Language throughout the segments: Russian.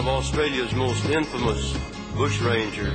of Australia's most infamous bushranger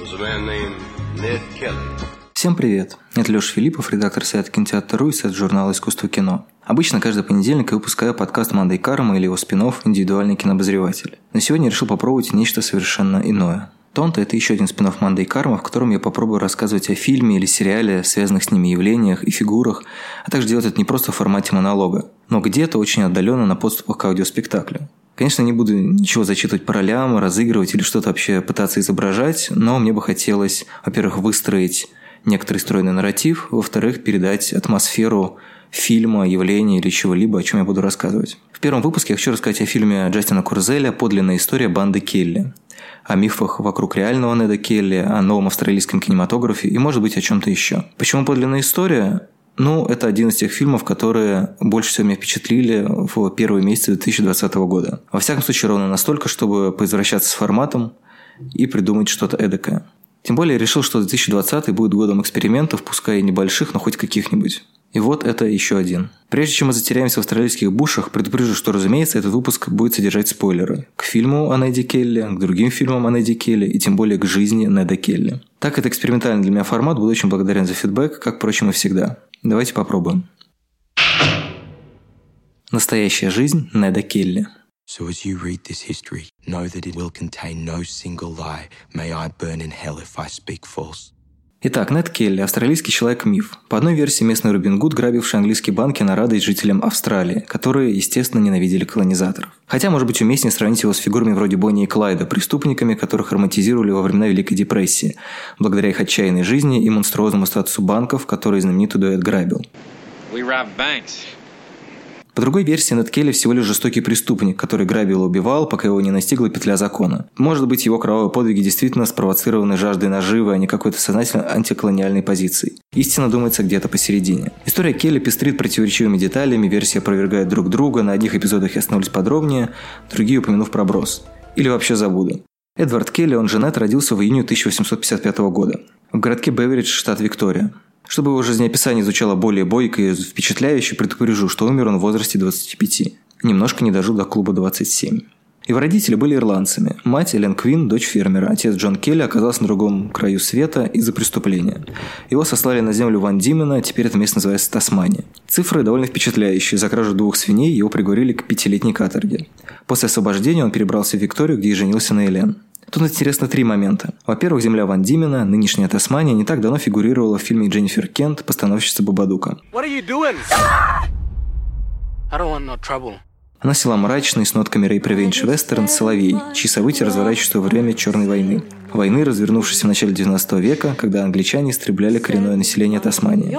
was a man named Ned Kelly. Всем привет! Это Леша Филиппов, редактор сайта Кинотеатр.ру и сайт журнала «Искусство кино». Обычно каждый понедельник я выпускаю подкаст «Мандай Карма» или его спин «Индивидуальный кинообозреватель». Но сегодня решил попробовать нечто совершенно иное. Тонто – это еще один спин-офф Мандай Карма, в котором я попробую рассказывать о фильме или сериале, связанных с ними явлениях и фигурах, а также делать это не просто в формате монолога, но где-то очень отдаленно на подступах к аудиоспектаклю. Конечно, не буду ничего зачитывать по ролям, разыгрывать или что-то вообще пытаться изображать, но мне бы хотелось, во-первых, выстроить некоторый стройный нарратив, во-вторых, передать атмосферу фильма, явления или чего-либо, о чем я буду рассказывать. В первом выпуске я хочу рассказать о фильме Джастина Курзеля «Подлинная история банды Келли», о мифах вокруг реального Неда Келли, о новом австралийском кинематографе и, может быть, о чем-то еще. Почему подлинная история? Ну, это один из тех фильмов, которые больше всего меня впечатлили в первые месяцы 2020 года. Во всяком случае, ровно настолько, чтобы поизвращаться с форматом и придумать что-то эдакое. Тем более решил, что 2020 будет годом экспериментов, пускай и небольших, но хоть каких-нибудь. И вот это еще один. Прежде чем мы затеряемся в австралийских бушах, предупрежу, что, разумеется, этот выпуск будет содержать спойлеры. К фильму о Неде Келли, к другим фильмам о Неде Келли и тем более к жизни Неда Келли. Так это экспериментальный для меня формат, буду очень благодарен за фидбэк, как, впрочем, и всегда. Давайте попробуем. Настоящая жизнь Неда Келли. So as you read this history, know that it will contain no single lie. May I burn in hell if I speak false. Итак, Нед Келли – австралийский человек-миф. По одной версии, местный Робин Гуд, грабивший английские банки на радость жителям Австралии, которые, естественно, ненавидели колонизаторов. Хотя, может быть, уместнее сравнить его с фигурами вроде Бонни и Клайда, преступниками, которых романтизировали во времена Великой депрессии, благодаря их отчаянной жизни и монструозному статусу банков, которые знаменитый дуэт грабил. We rob banks. По другой версии, Нед Келли всего лишь жестокий преступник, который грабил и убивал, пока его не настигла петля закона. Может быть, его кровавые подвиги действительно спровоцированы жаждой наживы, а не какой-то сознательно антиколониальной позицией. Истина думается где-то посередине. История Келли пестрит противоречивыми деталями, версии опровергают друг друга, на одних эпизодах я остановлюсь подробнее, другие упомяну в проброс. Или вообще забуду. Эдвард Келли, он женат, родился в июне 1855 года. В городке Беверидж, штат Виктория. Чтобы его жизнеописание звучало более бойко и впечатляюще, предупрежу, что умер он в возрасте 25. Немножко не дожил до клуба 27. Его родители были ирландцами. Мать Элен Квин, дочь фермера. Отец Джон Келли оказался на другом краю света из-за преступления. Его сослали на землю Ван Димена, теперь это место называется Тасмания. Цифры довольно впечатляющие. За кражу двух свиней его приговорили к пятилетней каторге. После освобождения он перебрался в Викторию, где и женился на Элен. Тут интересно три момента. Во-первых, земля Ван Димена, нынешняя Тасмания, не так давно фигурировала в фильме Дженнифер Кент, постановщица Бабадука. Она села мрачный, с нотками Рэй Превенч Вестерн «Соловей», чьи события разворачиваются во время Черной войны. Войны, развернувшейся в начале 19 века, когда англичане истребляли коренное население Тасмании.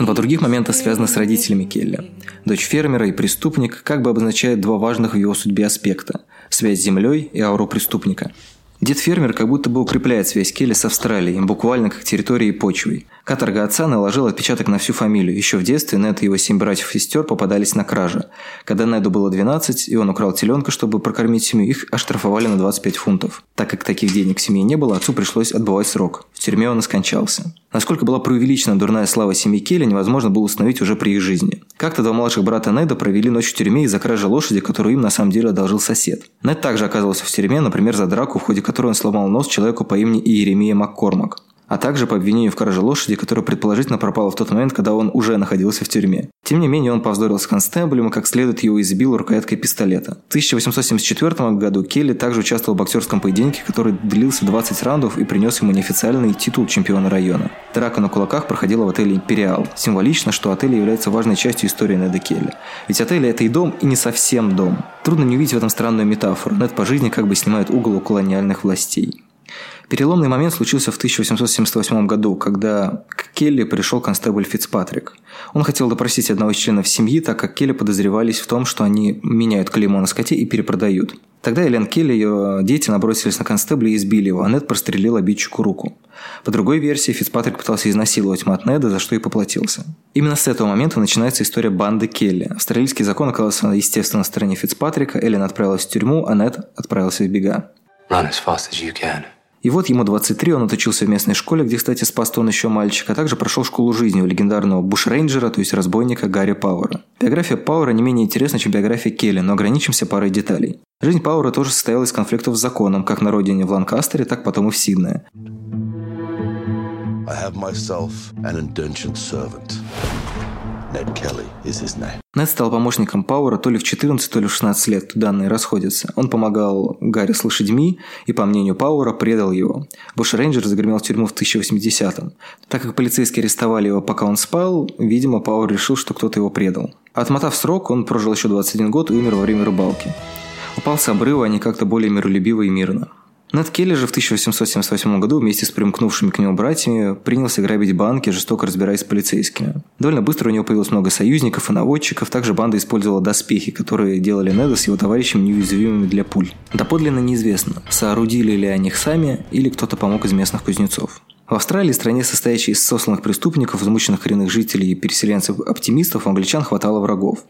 Два других момента связаны с родителями Келли. Дочь фермера и преступник как бы обозначает два важных в его судьбе аспекта – связь с землей и ауру преступника – Дед фермер как будто бы укрепляет связь Келли с Австралией, буквально как территорией почвой. Каторга отца наложил отпечаток на всю фамилию. Еще в детстве Нед и его семь братьев и сестер попадались на краже. Когда Неду было 12, и он украл теленка, чтобы прокормить семью, их оштрафовали на 25 фунтов. Так как таких денег в семье не было, отцу пришлось отбывать срок. В тюрьме он и скончался. Насколько была преувеличена дурная слава семьи Келли, невозможно было установить уже при их жизни. Как-то два младших брата Неда провели ночь в тюрьме из-за кражи лошади, которую им на самом деле одолжил сосед. Нед также оказывался в тюрьме, например, за драку, в ходе которой он сломал нос человеку по имени Иеремия Маккормак а также по обвинению в краже лошади, которая предположительно пропала в тот момент, когда он уже находился в тюрьме. Тем не менее, он повздорил с констеблем и как следует его избил рукояткой пистолета. В 1874 году Келли также участвовал в боксерском поединке, который длился 20 раундов и принес ему неофициальный титул чемпиона района. Драка на кулаках проходила в отеле «Империал». Символично, что отель является важной частью истории Неда Келли. Ведь отель – это и дом, и не совсем дом. Трудно не увидеть в этом странную метафору. Нед по жизни как бы снимает угол у колониальных властей. Переломный момент случился в 1878 году, когда к Келли пришел констебль Фицпатрик. Он хотел допросить одного из членов семьи, так как Келли подозревались в том, что они меняют клеймо на скоте и перепродают. Тогда Элен Келли и ее дети набросились на констебля и избили его, а Нед прострелил обидчику руку. По другой версии, Фицпатрик пытался изнасиловать мать Неда, за что и поплатился. Именно с этого момента начинается история банды Келли. Австралийский закон оказался, естественно, на стороне Фицпатрика, Эллен отправилась в тюрьму, а Нед отправился в бега. Run as fast as you can. И вот ему 23, он отучился в местной школе, где, кстати, спас он еще мальчик, а также прошел школу жизни у легендарного бушрейнджера, то есть разбойника Гарри Пауэра. Биография Пауэра не менее интересна, чем биография Келли, но ограничимся парой деталей. Жизнь Пауэра тоже состояла из конфликтов с законом, как на родине в Ланкастере, так потом и в Сиднее. I have myself an indentured servant. Нед стал помощником Пауэра то ли в 14, то ли в 16 лет, данные расходятся. Он помогал Гарри с лошадьми и, по мнению Пауэра, предал его. Буш Рейнджер загремел в тюрьму в 1080-м. Так как полицейские арестовали его, пока он спал, видимо, Пауэр решил, что кто-то его предал. Отмотав срок, он прожил еще 21 год и умер во время рыбалки. Упал с обрыва, а не как-то более миролюбиво и мирно. Нед Келли же в 1878 году вместе с примкнувшими к нему братьями принялся грабить банки, жестоко разбираясь с полицейскими. Довольно быстро у него появилось много союзников и наводчиков, также банда использовала доспехи, которые делали Неда с его товарищами неуязвимыми для пуль. Доподлинно неизвестно, соорудили ли они их сами или кто-то помог из местных кузнецов. В Австралии, стране, состоящей из сосланных преступников, замученных коренных жителей и переселенцев-оптимистов, у англичан хватало врагов.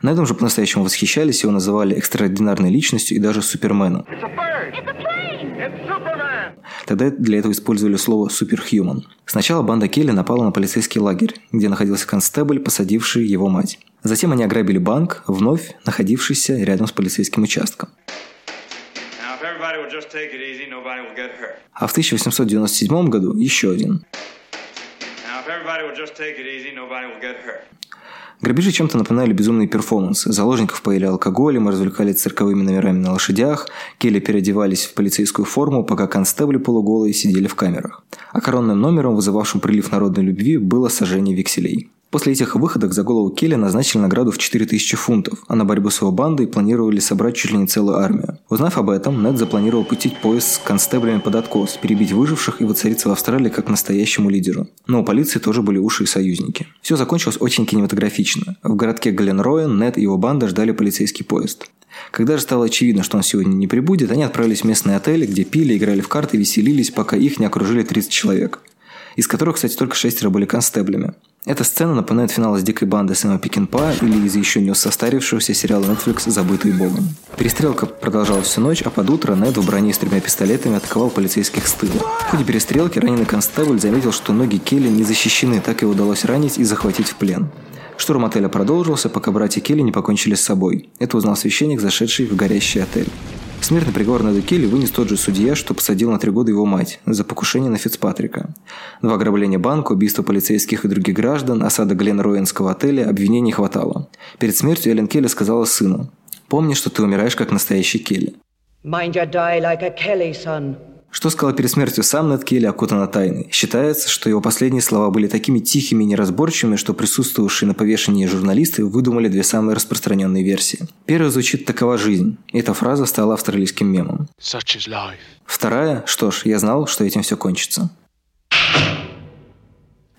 На этом же по-настоящему восхищались, его называли экстраординарной личностью и даже суперменом. Тогда для этого использовали слово «суперхьюман». Сначала банда Келли напала на полицейский лагерь, где находился констебль, посадивший его мать. Затем они ограбили банк, вновь находившийся рядом с полицейским участком. А в 1897 году еще один. Грабежи чем-то напоминали безумные перформансы. Заложников поили алкоголем, развлекали цирковыми номерами на лошадях, Келли переодевались в полицейскую форму, пока констебли полуголые сидели в камерах. А коронным номером, вызывавшим прилив народной любви, было сожжение векселей. После этих выходок за голову Келли назначили награду в 4000 фунтов, а на борьбу с его бандой планировали собрать чуть ли не целую армию. Узнав об этом, Нед запланировал пустить поезд с констеблями под откос, перебить выживших и воцариться в Австралии как настоящему лидеру. Но у полиции тоже были уши и союзники. Все закончилось очень кинематографично. В городке Гленроен Нед и его банда ждали полицейский поезд. Когда же стало очевидно, что он сегодня не прибудет, они отправились в местный отель, где пили, играли в карты веселились, пока их не окружили 30 человек. Из которых, кстати, только шестеро были констеблями. Эта сцена напоминает финал из «Дикой банды» Сэма Пикинпа или из еще не состарившегося сериала Netflix «Забытый богом». Перестрелка продолжалась всю ночь, а под утро Нед в броне с тремя пистолетами атаковал полицейских с тыла. В ходе перестрелки раненый констебль заметил, что ноги Келли не защищены, так и удалось ранить и захватить в плен. Штурм отеля продолжился, пока братья Келли не покончили с собой. Это узнал священник, зашедший в горящий отель. Смертный приговор на Келли вынес тот же судья, что посадил на три года его мать за покушение на Фицпатрика. Два ограбления банка, убийство полицейских и других граждан, осада Глен Роенского отеля, обвинений хватало. Перед смертью Эллен Келли сказала сыну, «Помни, что ты умираешь как настоящий Келли». Mind you die like a Kelly, son. Что сказал перед смертью сам Нед Келли окутано тайной. Считается, что его последние слова были такими тихими и неразборчивыми, что присутствовавшие на повешении журналисты выдумали две самые распространенные версии. Первая звучит «такова жизнь». Эта фраза стала австралийским мемом. Вторая «что ж, я знал, что этим все кончится».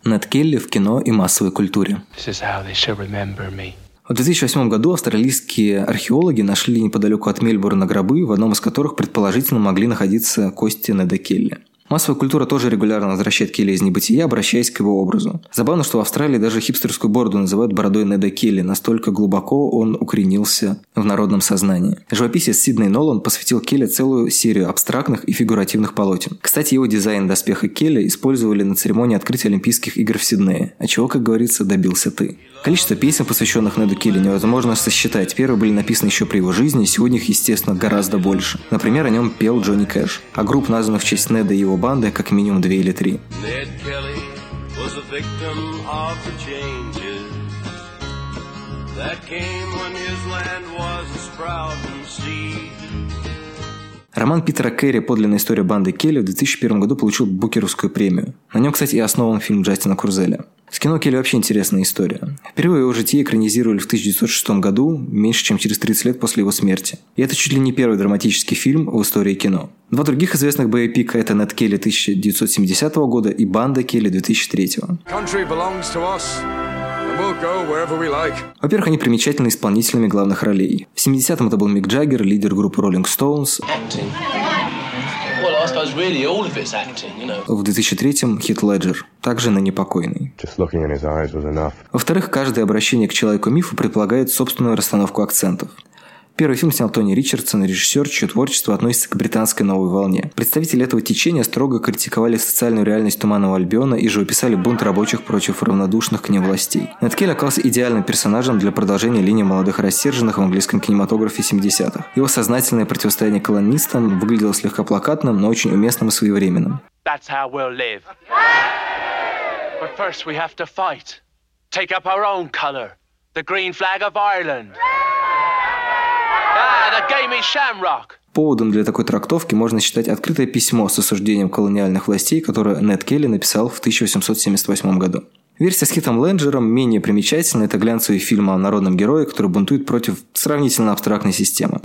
Нед Келли в кино и массовой культуре. This is how they shall remember me. В 2008 году австралийские археологи нашли неподалеку от Мельбурна гробы, в одном из которых предположительно могли находиться кости Неда Келли. Массовая культура тоже регулярно возвращает Келли из небытия, обращаясь к его образу. Забавно, что в Австралии даже хипстерскую бороду называют бородой Неда Келли, настолько глубоко он укоренился в народном сознании. Живописец Сидней Нолан посвятил Келли целую серию абстрактных и фигуративных полотен. Кстати, его дизайн доспеха Келли использовали на церемонии открытия Олимпийских игр в Сиднее, а чего, как говорится, добился ты. Количество песен, посвященных Неду Келли, невозможно сосчитать. Первые были написаны еще при его жизни, сегодня их, естественно, гораздо больше. Например, о нем пел Джонни Кэш. А групп, названных в честь Неда и его банды, как минимум две или три. Роман Питера Керри «Подлинная история банды Келли» в 2001 году получил Букеровскую премию. На нем, кстати, и основан фильм Джастина Курзеля. С кино Келли вообще интересная история. Впервые его житие экранизировали в 1906 году, меньше чем через 30 лет после его смерти. И это чуть ли не первый драматический фильм в истории кино. Два других известных боепика – это «Нед Келли» 1970 года и «Банда Келли» 2003. Во-первых, они примечательны исполнителями главных ролей. В 70-м это был Мик Джаггер, лидер группы Rolling Stones. В 2003-м Хит Леджер, также на непокойный. Во-вторых, каждое обращение к человеку-мифу предполагает собственную расстановку акцентов. Первый фильм снял Тони Ричардсон, режиссер, чье творчество относится к британской новой волне. Представители этого течения строго критиковали социальную реальность Туманного Альбиона и живописали бунт рабочих против равнодушных к ним властей. Нед Келли оказался идеальным персонажем для продолжения линии молодых рассерженных в английском кинематографе 70-х. Его сознательное противостояние колонистам выглядело слегка плакатным, но очень уместным и своевременным. That's how we'll live. But first we have to fight. Take up our own colour. The green flag of Ireland. Ah, shamrock. Поводом для такой трактовки можно считать открытое письмо с осуждением колониальных властей, которое Нед Келли написал в 1878 году. Версия с Хитом Лэнджером менее примечательна. Это глянцевый фильм о народном герое, который бунтует против сравнительно абстрактной системы.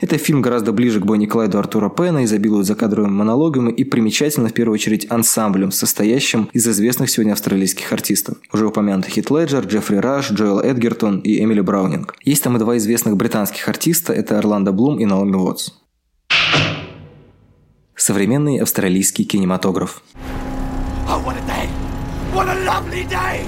Это фильм гораздо ближе к Бонни Клайду Артура Пена, изобилует закадровыми монологами и примечательно в первую очередь ансамблем, состоящим из известных сегодня австралийских артистов. Уже упомянутый Хит Леджер, Джеффри Раш, Джоэл Эдгертон и Эмили Браунинг. Есть там и два известных британских артиста, это Орландо Блум и Наоми Уотс. Современный австралийский кинематограф. Oh, what a day! What a lovely day!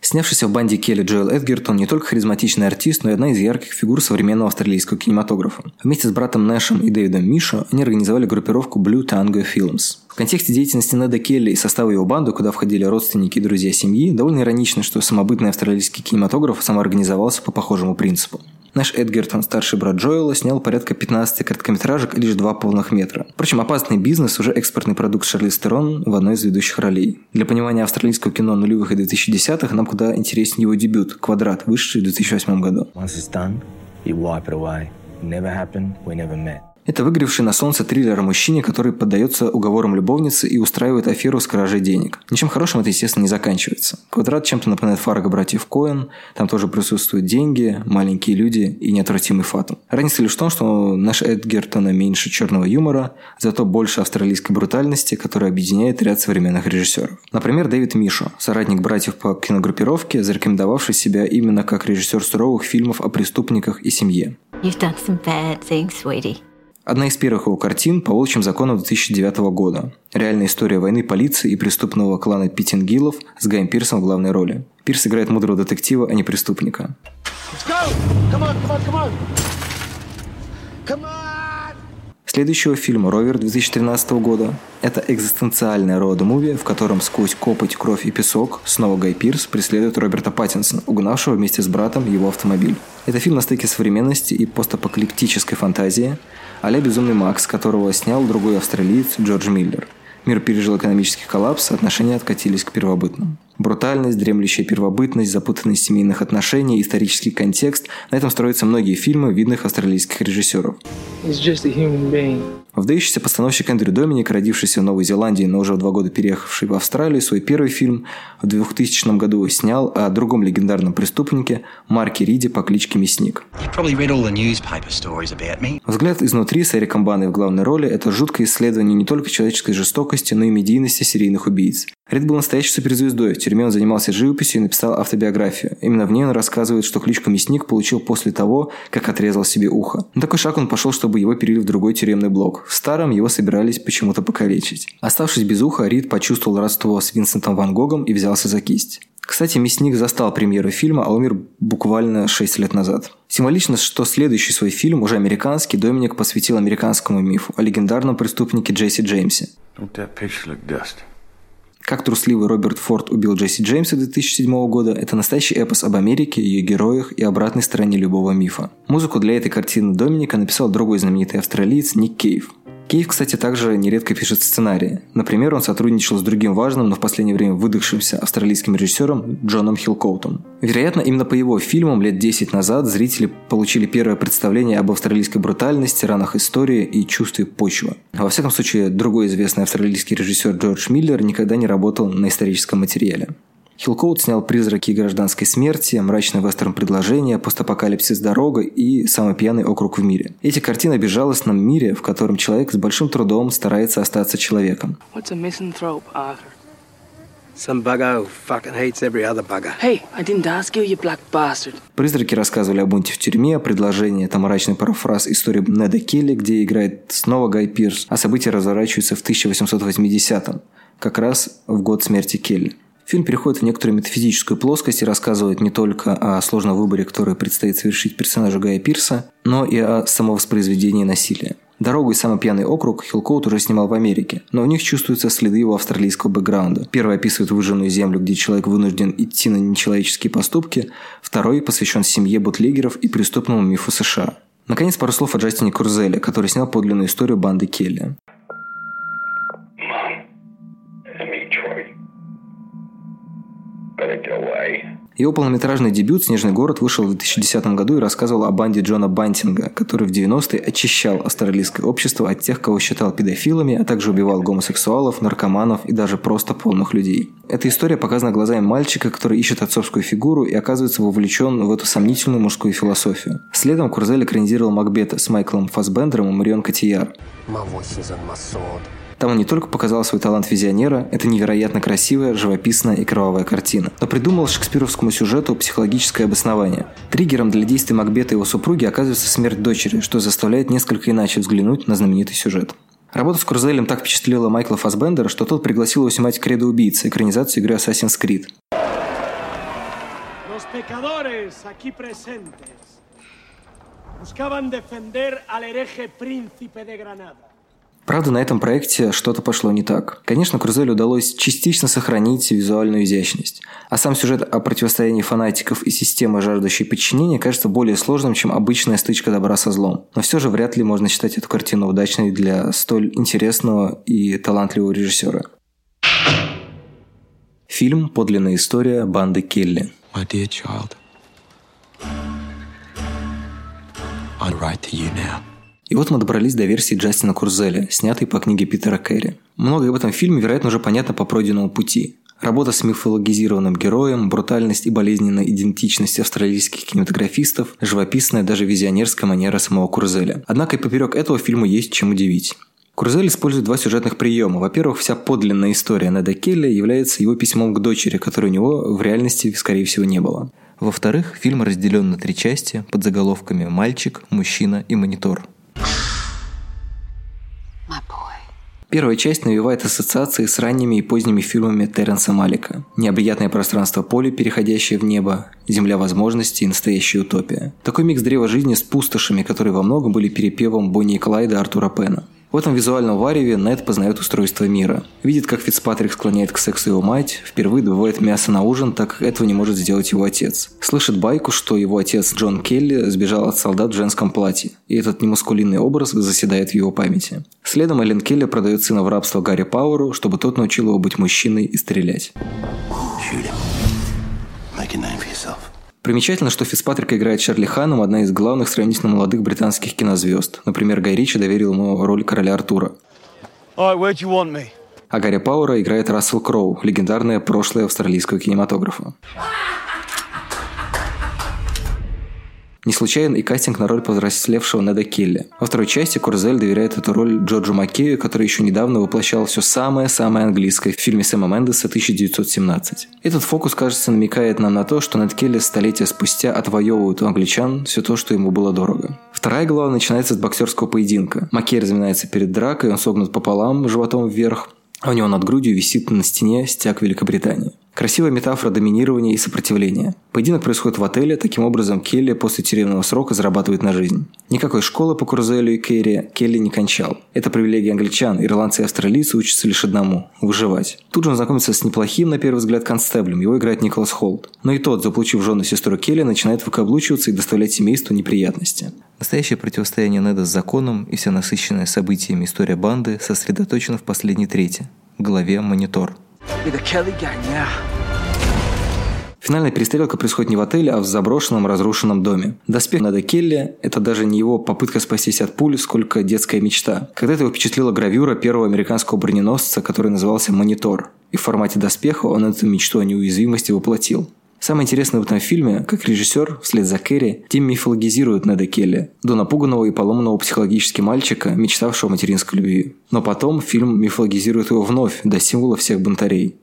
Снявшийся в банде Келли Джоэл Эдгертон не только харизматичный артист, но и одна из ярких фигур современного австралийского кинематографа. Вместе с братом Нэшем и Дэвидом Мишо они организовали группировку Blue Tango Films. В контексте деятельности Неда Келли и состава его банды, куда входили родственники и друзья семьи, довольно иронично, что самобытный австралийский кинематограф самоорганизовался по похожему принципу. Наш Эдгертон, старший брат Джоэла, снял порядка 15 короткометражек и лишь два полных метра. Впрочем, опасный бизнес уже экспортный продукт Шарли Стерон в одной из ведущих ролей. Для понимания австралийского кино нулевых и 2010-х нам куда интереснее его дебют «Квадрат», вышедший в 2008 году. Once it's done, you wipe it away. Never happened, we never met. Это выгоревший на солнце триллер о мужчине, который поддается уговорам любовницы и устраивает аферу с кражей денег. Ничем хорошим это, естественно, не заканчивается. Квадрат чем-то напоминает Фарго братьев Коэн, там тоже присутствуют деньги, маленькие люди и неотвратимый фатум. Разница лишь в том, что наш Эдгертона меньше черного юмора, зато больше австралийской брутальности, которая объединяет ряд современных режиссеров. Например, Дэвид Мишо, соратник братьев по киногруппировке, зарекомендовавший себя именно как режиссер суровых фильмов о преступниках и семье. You've done some bad things, sweetie. Одна из первых его картин по волчьим законам 2009 года. Реальная история войны полиции и преступного клана Питтингилов с Гаем Пирсом в главной роли. Пирс играет мудрого детектива, а не преступника. Let's go! Come on, come on, come on! Come on! Следующего фильма «Ровер» 2013 года – это экзистенциальная роуд-муви, в котором сквозь копоть, кровь и песок снова Гай Пирс преследует Роберта Паттинсона, угнавшего вместе с братом его автомобиль. Это фильм на стыке современности и постапокалиптической фантазии, а «Безумный Макс», которого снял другой австралиец Джордж Миллер. Мир пережил экономический коллапс, отношения откатились к первобытным. Брутальность, дремлющая первобытность, запутанность семейных отношений, исторический контекст – на этом строятся многие фильмы видных австралийских режиссеров. Выдающийся постановщик Эндрю Доминик, родившийся в Новой Зеландии, но уже в два года переехавший в Австралию, свой первый фильм в 2000 году снял о другом легендарном преступнике Марке Риде по кличке Мясник. Взгляд изнутри с Эриком Баной в главной роли – это жуткое исследование не только человеческой жестокости, но и медийности серийных убийц. Рид был настоящей суперзвездой. Тюрьме он занимался живописью и написал автобиографию. Именно в ней он рассказывает, что кличку Мясник получил после того, как отрезал себе ухо. На такой шаг он пошел, чтобы его перевели в другой тюремный блок. В старом его собирались почему-то покалечить. Оставшись без уха, Рид почувствовал родство с Винсентом Ван Гогом и взялся за кисть. Кстати, «Мясник» застал премьеру фильма, а умер буквально 6 лет назад. Символично, что следующий свой фильм, уже американский, Доминик посвятил американскому мифу о легендарном преступнике Джесси Джеймсе. Don't that? Как трусливый Роберт Форд убил Джесси Джеймса 2007 года – это настоящий эпос об Америке, ее героях и обратной стороне любого мифа. Музыку для этой картины Доминика написал другой знаменитый австралиец Ник Кейв. Кейв, кстати, также нередко пишет сценарии. Например, он сотрудничал с другим важным, но в последнее время выдохшимся австралийским режиссером Джоном Хилкоутом. Вероятно, именно по его фильмам лет 10 назад зрители получили первое представление об австралийской брутальности, ранах истории и чувстве почвы. Во всяком случае, другой известный австралийский режиссер Джордж Миллер никогда не работал на историческом материале. Хилкоут снял «Призраки гражданской смерти», «Мрачный вестерн предложение», «Постапокалипсис дорога» и «Самый пьяный округ в мире». Эти картины о безжалостном мире, в котором человек с большим трудом старается остаться человеком. Some bugger who fucking hates every other bugger. Hey, I didn't ask you, you black bastard. Призраки рассказывали о бунте в тюрьме, предложение – это мрачный парафраз истории Неда Келли, где играет снова Гай Пирс, а события разворачиваются в 1880-м, как раз в год смерти Келли. Фильм переходит в некоторую метафизическую плоскость и рассказывает не только о сложном выборе, который предстоит совершить персонажу Гая Пирса, но и о самовоспроизведении насилия. «Дорогу» и «Самый пьяный округ» Хилкоут уже снимал в Америке, но в них чувствуются следы его австралийского бэкграунда. Первый описывает выжженную землю, где человек вынужден идти на нечеловеческие поступки, второй посвящен семье бутлегеров и преступному мифу США. Наконец, пару слов о Джастине Курзеле, который снял подлинную историю банды Келли. Его полнометражный дебют «Снежный город» вышел в 2010 году и рассказывал о банде Джона Бантинга, который в 90-е очищал австралийское общество от тех, кого считал педофилами, а также убивал гомосексуалов, наркоманов и даже просто полных людей. Эта история показана глазами мальчика, который ищет отцовскую фигуру и оказывается вовлечен в эту сомнительную мужскую философию. Следом Курзель экранизировал Макбета с Майклом Фасбендером и Марион Котияр. Там он не только показал свой талант визионера, это невероятно красивая, живописная и кровавая картина, но придумал шекспировскому сюжету психологическое обоснование. Триггером для действий Макбета и его супруги оказывается смерть дочери, что заставляет несколько иначе взглянуть на знаменитый сюжет. Работа с Курзелем так впечатлила Майкла Фасбендера, что тот пригласил его снимать «Кредо убийцы» экранизацию игры Assassin's Creed. Buscaban defender al hereje príncipe de Granada. Правда, на этом проекте что-то пошло не так. Конечно, Крузелю удалось частично сохранить визуальную изящность. А сам сюжет о противостоянии фанатиков и системы, жаждущей подчинения, кажется более сложным, чем обычная стычка добра со злом. Но все же вряд ли можно считать эту картину удачной для столь интересного и талантливого режиссера. Фильм «Подлинная история банды Келли». My dear child, I'd write to you now. И вот мы добрались до версии Джастина Курзеля, снятой по книге Питера Керри. Многое в этом фильме, вероятно, уже понятно по пройденному пути. Работа с мифологизированным героем, брутальность и болезненная идентичность австралийских кинематографистов, живописная даже визионерская манера самого Курзеля. Однако и поперек этого фильма есть чем удивить. Курзель использует два сюжетных приема. Во-первых, вся подлинная история Неда Келли является его письмом к дочери, которой у него в реальности, скорее всего, не было. Во-вторых, фильм разделен на три части под заголовками «Мальчик», «Мужчина» и «Монитор». Первая часть навевает ассоциации с ранними и поздними фильмами Терренса Малика. Необъятное пространство поля, переходящее в небо, земля возможностей и настоящая утопия. Такой микс древа жизни с пустошами, которые во многом были перепевом Бонни и Клайда Артура Пена. В этом визуальном вареве Нед познает устройство мира. Видит, как Фицпатрик склоняет к сексу его мать, впервые добывает мясо на ужин, так как этого не может сделать его отец. Слышит байку, что его отец Джон Келли сбежал от солдат в женском платье, и этот немаскулинный образ заседает в его памяти. Следом Эллен Келли продает сына в рабство Гарри Пауэру, чтобы тот научил его быть мужчиной и стрелять. Примечательно, что Фицпатрика играет Чарли Ханом, одна из главных сравнительно молодых британских кинозвезд. Например, Гай Ричи доверил ему роль короля Артура. Right, а Гарри Пауэра играет Рассел Кроу, легендарное прошлое австралийского кинематографа. Не случайен и кастинг на роль повзрослевшего Неда Келли. Во второй части Курзель доверяет эту роль Джорджу Маккею, который еще недавно воплощал все самое-самое английское в фильме Сэма Мендеса 1917. Этот фокус, кажется, намекает нам на то, что Нед Келли столетия спустя отвоевывает у англичан все то, что ему было дорого. Вторая глава начинается с боксерского поединка. Маккей разминается перед дракой, он согнут пополам, животом вверх, а у него над грудью висит на стене стяг Великобритании. Красивая метафора доминирования и сопротивления. Поединок происходит в отеле, таким образом Келли после тюремного срока зарабатывает на жизнь. Никакой школы по Курзелю и Керри Келли не кончал. Это привилегия англичан, ирландцы и австралийцы учатся лишь одному – выживать. Тут же он знакомится с неплохим, на первый взгляд, констеблем, его играет Николас Холд. Но и тот, заполучив жену сестру Келли, начинает выкаблучиваться и доставлять семейству неприятности. Настоящее противостояние Неда с законом и вся насыщенная событиями история банды сосредоточена в последней трети – главе «Монитор». Финальная перестрелка происходит не в отеле, а в заброшенном разрушенном доме. Доспех Нада Келли – это даже не его попытка спастись от пули, сколько детская мечта. Когда-то его впечатлила гравюра первого американского броненосца, который назывался «Монитор». И в формате доспеха он эту мечту о неуязвимости воплотил. Самое интересное в этом фильме, как режиссер, вслед за Керри, Тим мифологизирует Неда Келли, до напуганного и поломанного психологически мальчика, мечтавшего о материнской любви. Но потом фильм мифологизирует его вновь, до символа всех бунтарей.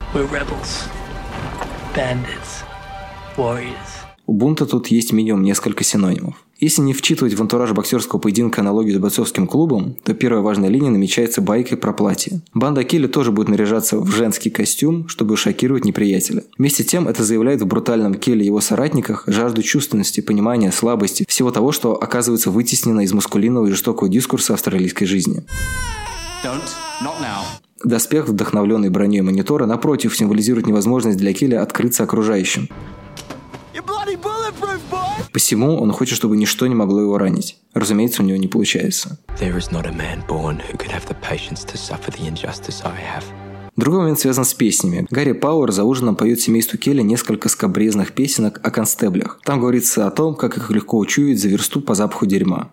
У бунта тут есть минимум несколько синонимов. Если не вчитывать в антураж боксерского поединка аналогию с бойцовским клубом, то первая важная линия намечается байкой про платье. Банда Келли тоже будет наряжаться в женский костюм, чтобы шокировать неприятеля. Вместе с тем это заявляет в брутальном Келли и его соратниках жажду чувственности, понимания, слабости, всего того, что оказывается вытеснено из маскулинного и жестокого дискурса австралийской жизни. Don't. Not now. Доспех, вдохновленный броней монитора, напротив, символизирует невозможность для Келли открыться окружающим. Посему он хочет, чтобы ничто не могло его ранить. Разумеется, у него не получается. Другой момент связан с песнями. Гарри Пауэр за ужином поет семейству Келли несколько скобрезных песенок о констеблях. Там говорится о том, как их легко учуять за версту по запаху дерьма.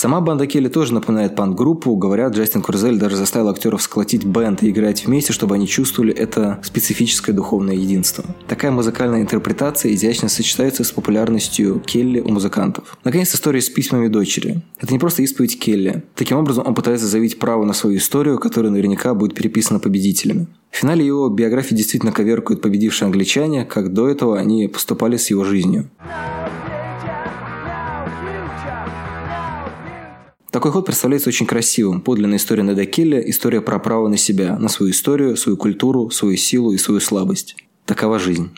Сама банда Келли тоже напоминает панк-группу. Говорят, Джастин Курзель даже заставил актеров сколотить бенд и играть вместе, чтобы они чувствовали это специфическое духовное единство. Такая музыкальная интерпретация изящно сочетается с популярностью Келли у музыкантов. Наконец, история с письмами дочери. Это не просто исповедь Келли. Таким образом, он пытается заявить право на свою историю, которая наверняка будет переписана победителями. В финале его биографии действительно коверкают победившие англичане, как до этого они поступали с его жизнью. Такой ход представляется очень красивым. Подлинная история Неда Келли – история про право на себя, на свою историю, свою культуру, свою силу и свою слабость. Такова жизнь.